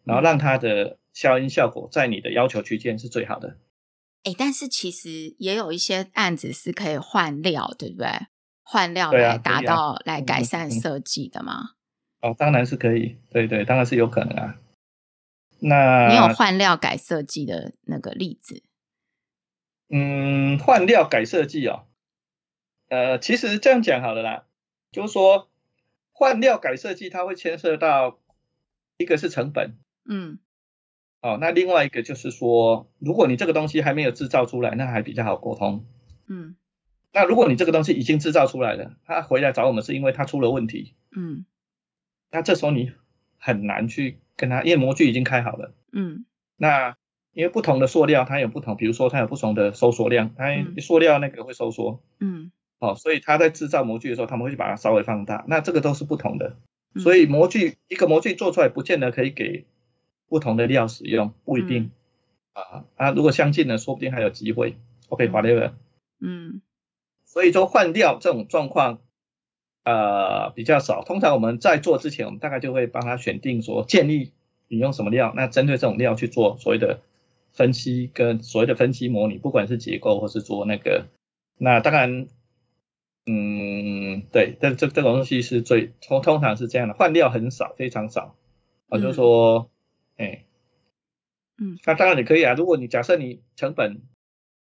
然后让它的消音效果在你的要求区间是最好的。哎，但是其实也有一些案子是可以换料，对不对？换料来达到、啊、来改善设计的吗？哦，当然是可以，对对，当然是有可能啊。那你有换料改设计的那个例子？嗯，换料改设计哦。呃，其实这样讲好了啦，就是说换料改设计，它会牵涉到一个是成本，嗯，哦，那另外一个就是说，如果你这个东西还没有制造出来，那还比较好沟通，嗯，那如果你这个东西已经制造出来了，他回来找我们是因为他出了问题，嗯，那这时候你很难去跟他，因为模具已经开好了，嗯，那因为不同的塑料它有不同，比如说它有不同的收缩量，它塑料那个会收缩，嗯。哦，所以他在制造模具的时候，他们会去把它稍微放大，那这个都是不同的。所以模具、嗯、一个模具做出来，不见得可以给不同的料使用，不一定。嗯、啊啊，如果相近的，说不定还有机会。OK，whatever。嗯。所以说换料这种状况，呃，比较少。通常我们在做之前，我们大概就会帮他选定说，建议你用什么料，那针对这种料去做所谓的分析跟所谓的分析模拟，不管是结构或是做那个，那当然。嗯，对，这这这种东西是最通通常是这样的，换料很少，非常少。啊，就是说，哎，嗯，那当然你可以啊。如果你假设你成本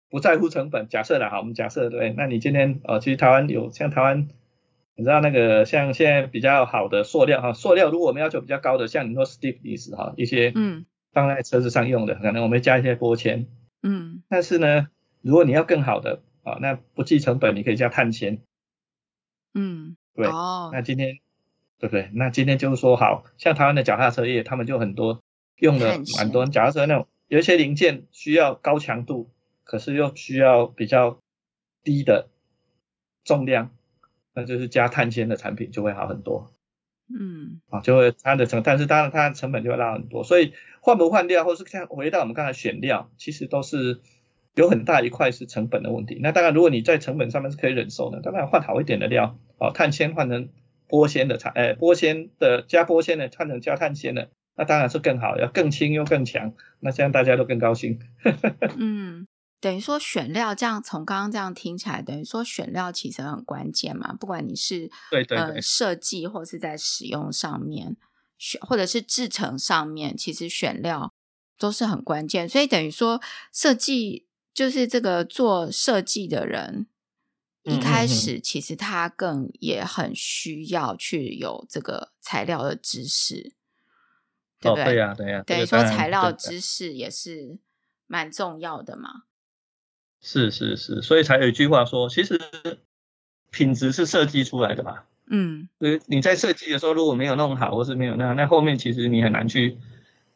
不在乎成本，假设啦，好，我们假设对，那你今天呃，其实台湾有像台湾，你知道那个像现在比较好的塑料哈，塑料如果我们要求比较高的，像你说 stiffness 哈，一些嗯，放在车子上用的，嗯、可能我们加一些玻纤，嗯，但是呢，如果你要更好的。啊，那不计成本，你可以加碳纤。嗯，对。哦。那今天，对不对？那今天就是说，好像台湾的脚踏车业，他们就很多用了蛮多脚踏车那种，有一些零件需要高强度，可是又需要比较低的重量，那就是加碳纤的产品就会好很多。嗯。啊，就会它的成，但是当然它的成本就会拉很多。所以换不换料，或是像回到我们刚才选料，其实都是。有很大一块是成本的问题，那当然，如果你在成本上面是可以忍受的，当然换好一点的料，哦，碳纤换成玻纤的材，哎，玻纤的加玻纤的换成加碳纤的，那当然是更好，要更轻又更强，那这样大家都更高兴。嗯，等于说选料这样，从刚刚这样听起来，等于说选料其实很关键嘛，不管你是对对对呃设计或是在使用上面选，或者是制成上面，其实选料都是很关键，所以等于说设计。就是这个做设计的人，一开始其实他更也很需要去有这个材料的知识，对不对？对呀，对呀。等于说材料知识也是蛮重要的嘛。是是是，所以才有一句话说，其实品质是设计出来的嘛。嗯，所以你在设计的时候如果没有弄好，或是没有那那后面其实你很难去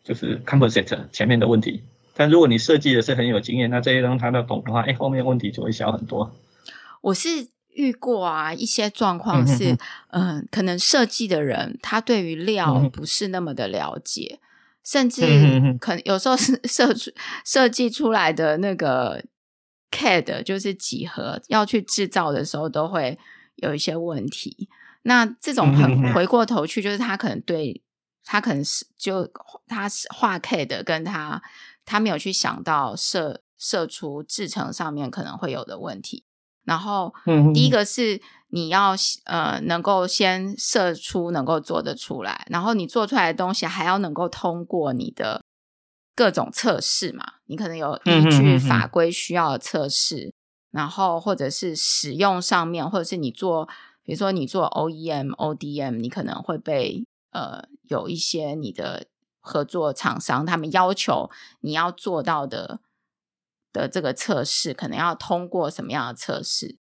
就是 compensate 前面的问题。但如果你设计的是很有经验，那这些东西他都懂的话，哎，后面问题就会小很多。我是遇过啊，一些状况是，嗯、呃，可能设计的人他对于料不是那么的了解，甚至可能有时候是设出 设计出来的那个 CAD 就是几何要去制造的时候都会有一些问题。那这种很回过头去，就是他可能对他可能是就他是画 CAD 跟他。他没有去想到射射出制程上面可能会有的问题，然后，第一个是你要呃能够先射出能够做得出来，然后你做出来的东西还要能够通过你的各种测试嘛，你可能有依据法规需要的测试，然后或者是使用上面，或者是你做，比如说你做 OEM、ODM，你可能会被呃有一些你的。合作厂商他们要求你要做到的的这个测试，可能要通过什么样的测试？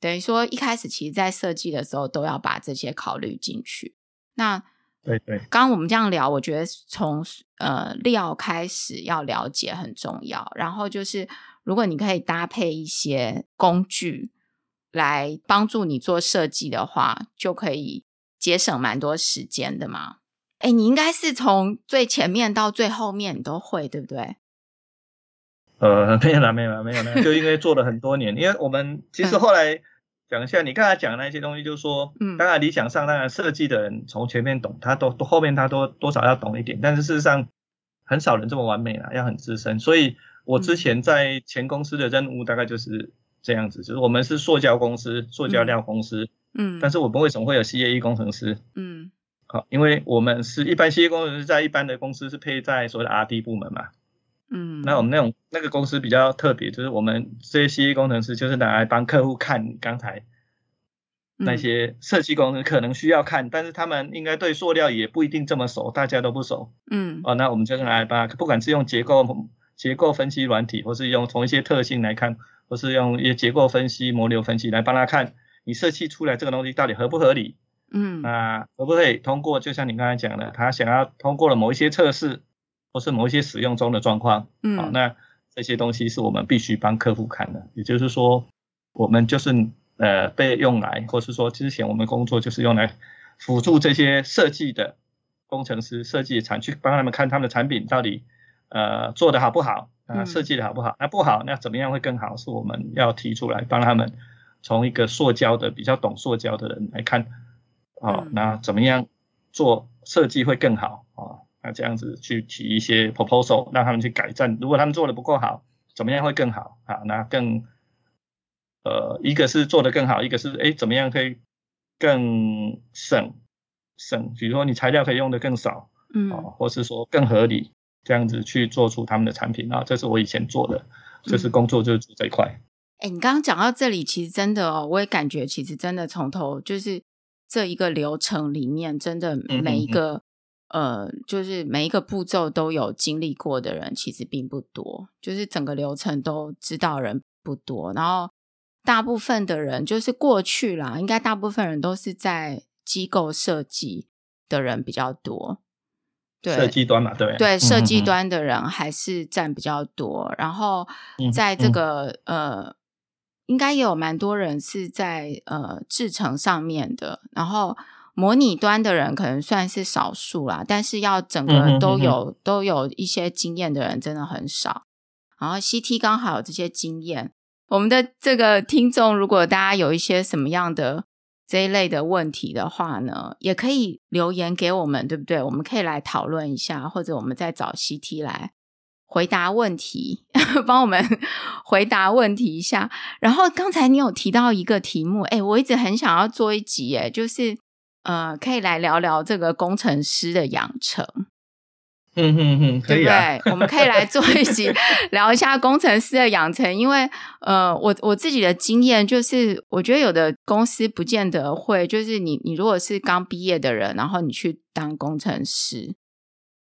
等于说一开始其实，在设计的时候都要把这些考虑进去。那对对，刚刚我们这样聊，我觉得从呃料开始要了解很重要。然后就是，如果你可以搭配一些工具来帮助你做设计的话，就可以节省蛮多时间的嘛。哎，你应该是从最前面到最后面你都会，对不对？呃，没有啦，没有啦，没有啦，就因为做了很多年，因为我们其实后来讲一下，你刚才讲的那些东西，就是说，嗯，当然理想上，当然设计的人从前面懂，他都后面他都多少要懂一点，但是事实上很少人这么完美啦，要很资深，所以我之前在前公司的任务大概就是这样子，就是我们是塑胶公司，塑胶料公司，嗯，但是我们为什么会有 CAE 工程师？嗯，好，因为我们是一般 CAE 工程师在一般的公司是配在所谓的 RD 部门嘛，嗯，那我们那种那个公司比较特别，就是我们这些 CAE 工程师就是拿来帮客户看刚才。那些设计工程可能需要看，嗯、但是他们应该对塑料也不一定这么熟，大家都不熟。嗯，哦，那我们就是来把，不管是用结构结构分析软体，或是用从一些特性来看，或是用一些结构分析、模流分析来帮他看，你设计出来这个东西到底合不合理？嗯，那可不可以通过？就像你刚才讲的，他想要通过了某一些测试，或是某一些使用中的状况。嗯，好，那这些东西是我们必须帮客户看的，也就是说，我们就是。呃，被用来，或是说之前我们工作就是用来辅助这些设计的工程师设计产，去帮他们看他们的产品到底呃做的好不好啊，设计的好不好？那不好，那怎么样会更好？是我们要提出来帮他们从一个塑胶的比较懂塑胶的人来看，哦，那怎么样做设计会更好啊？那这样子去提一些 proposal，让他们去改善。如果他们做的不够好，怎么样会更好？啊，那更。呃，一个是做的更好，一个是哎，怎么样可以更省省？比如说你材料可以用的更少，嗯，哦，或是说更合理，这样子去做出他们的产品啊。这是我以前做的，就是工作就是做这一块。哎、嗯，你刚刚讲到这里，其实真的哦，我也感觉其实真的从头就是这一个流程里面，真的每一个呃，就是每一个步骤都有经历过的人，其实并不多，就是整个流程都知道人不多，然后。大部分的人就是过去啦，应该大部分人都是在机构设计的人比较多，对，设计端嘛，对，对，设计端的人还是占比较多。嗯、然后在这个、嗯、呃，应该也有蛮多人是在呃制程上面的，然后模拟端的人可能算是少数啦，但是要整个都有、嗯、都有一些经验的人真的很少。然后 CT 刚好有这些经验。我们的这个听众，如果大家有一些什么样的这一类的问题的话呢，也可以留言给我们，对不对？我们可以来讨论一下，或者我们再找 CT 来回答问题，帮我们 回答问题一下。然后刚才你有提到一个题目，哎，我一直很想要做一集，哎，就是呃，可以来聊聊这个工程师的养成。嗯嗯嗯，可以啊，对不对？我们可以来做一集 聊一下工程师的养成，因为呃，我我自己的经验就是，我觉得有的公司不见得会，就是你你如果是刚毕业的人，然后你去当工程师，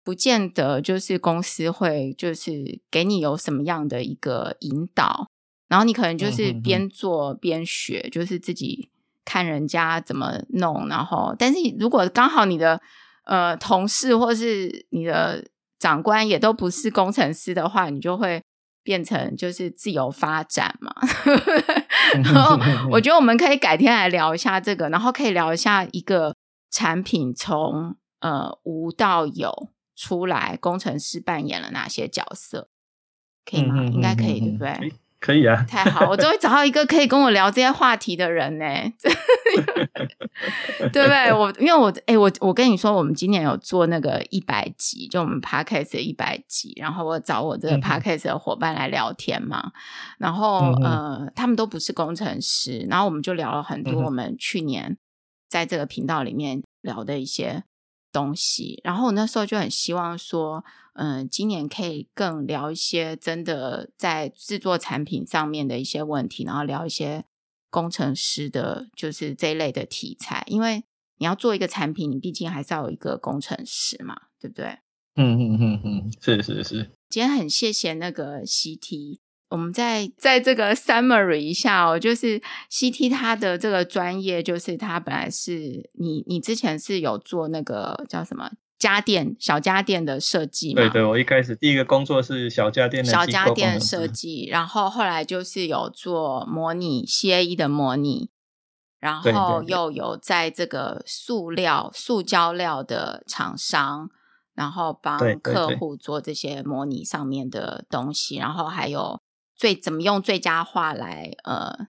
不见得就是公司会就是给你有什么样的一个引导，然后你可能就是边做边学，就是自己看人家怎么弄，然后但是如果刚好你的。呃，同事或是你的长官也都不是工程师的话，你就会变成就是自由发展嘛。然后我觉得我们可以改天来聊一下这个，然后可以聊一下一个产品从呃无到有出来，工程师扮演了哪些角色，可以吗？应该可以，对不对？可以啊，太好，我终于找到一个可以跟我聊这些话题的人呢，对不对？我因为我哎、欸，我我跟你说，我们今年有做那个一百集，就我们 podcast 的一百集，然后我找我这个 podcast 的伙伴来聊天嘛，嗯、然后、嗯、呃，他们都不是工程师，然后我们就聊了很多我们去年在这个频道里面聊的一些东西，然后我那时候就很希望说。嗯，今年可以更聊一些真的在制作产品上面的一些问题，然后聊一些工程师的，就是这一类的题材。因为你要做一个产品，你毕竟还是要有一个工程师嘛，对不对？嗯嗯嗯嗯，是是是。今天很谢谢那个 CT，我们再在这个 summary 一下哦，就是 CT 它的这个专业，就是它本来是你你之前是有做那个叫什么？家电小家电的设计嘛？对对，我一开始第一个工作是小家电的小家电设计，然后后来就是有做模拟 CAE 的模拟，然后又有在这个塑料塑胶料的厂商，然后帮客户做这些模拟上面的东西，然后还有最怎么用最佳化来呃。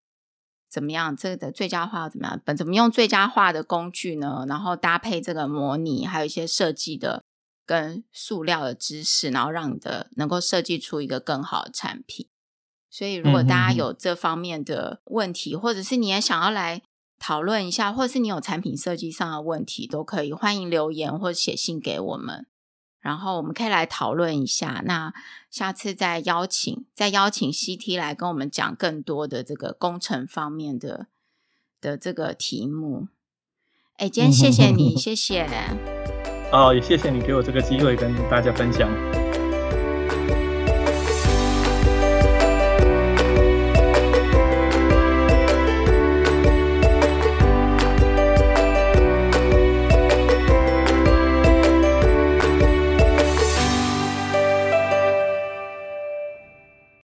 怎么样？这个的最佳化怎么样？本怎么用最佳化的工具呢？然后搭配这个模拟，还有一些设计的跟塑料的知识，然后让你的能够设计出一个更好的产品。所以，如果大家有这方面的问题，嗯、哼哼或者是你也想要来讨论一下，或者是你有产品设计上的问题，都可以欢迎留言或者写信给我们，然后我们可以来讨论一下。那下次再邀请再邀请 CT 来跟我们讲更多的这个工程方面的的这个题目。哎，今天谢谢你，谢谢。哦，也谢谢你给我这个机会跟大家分享。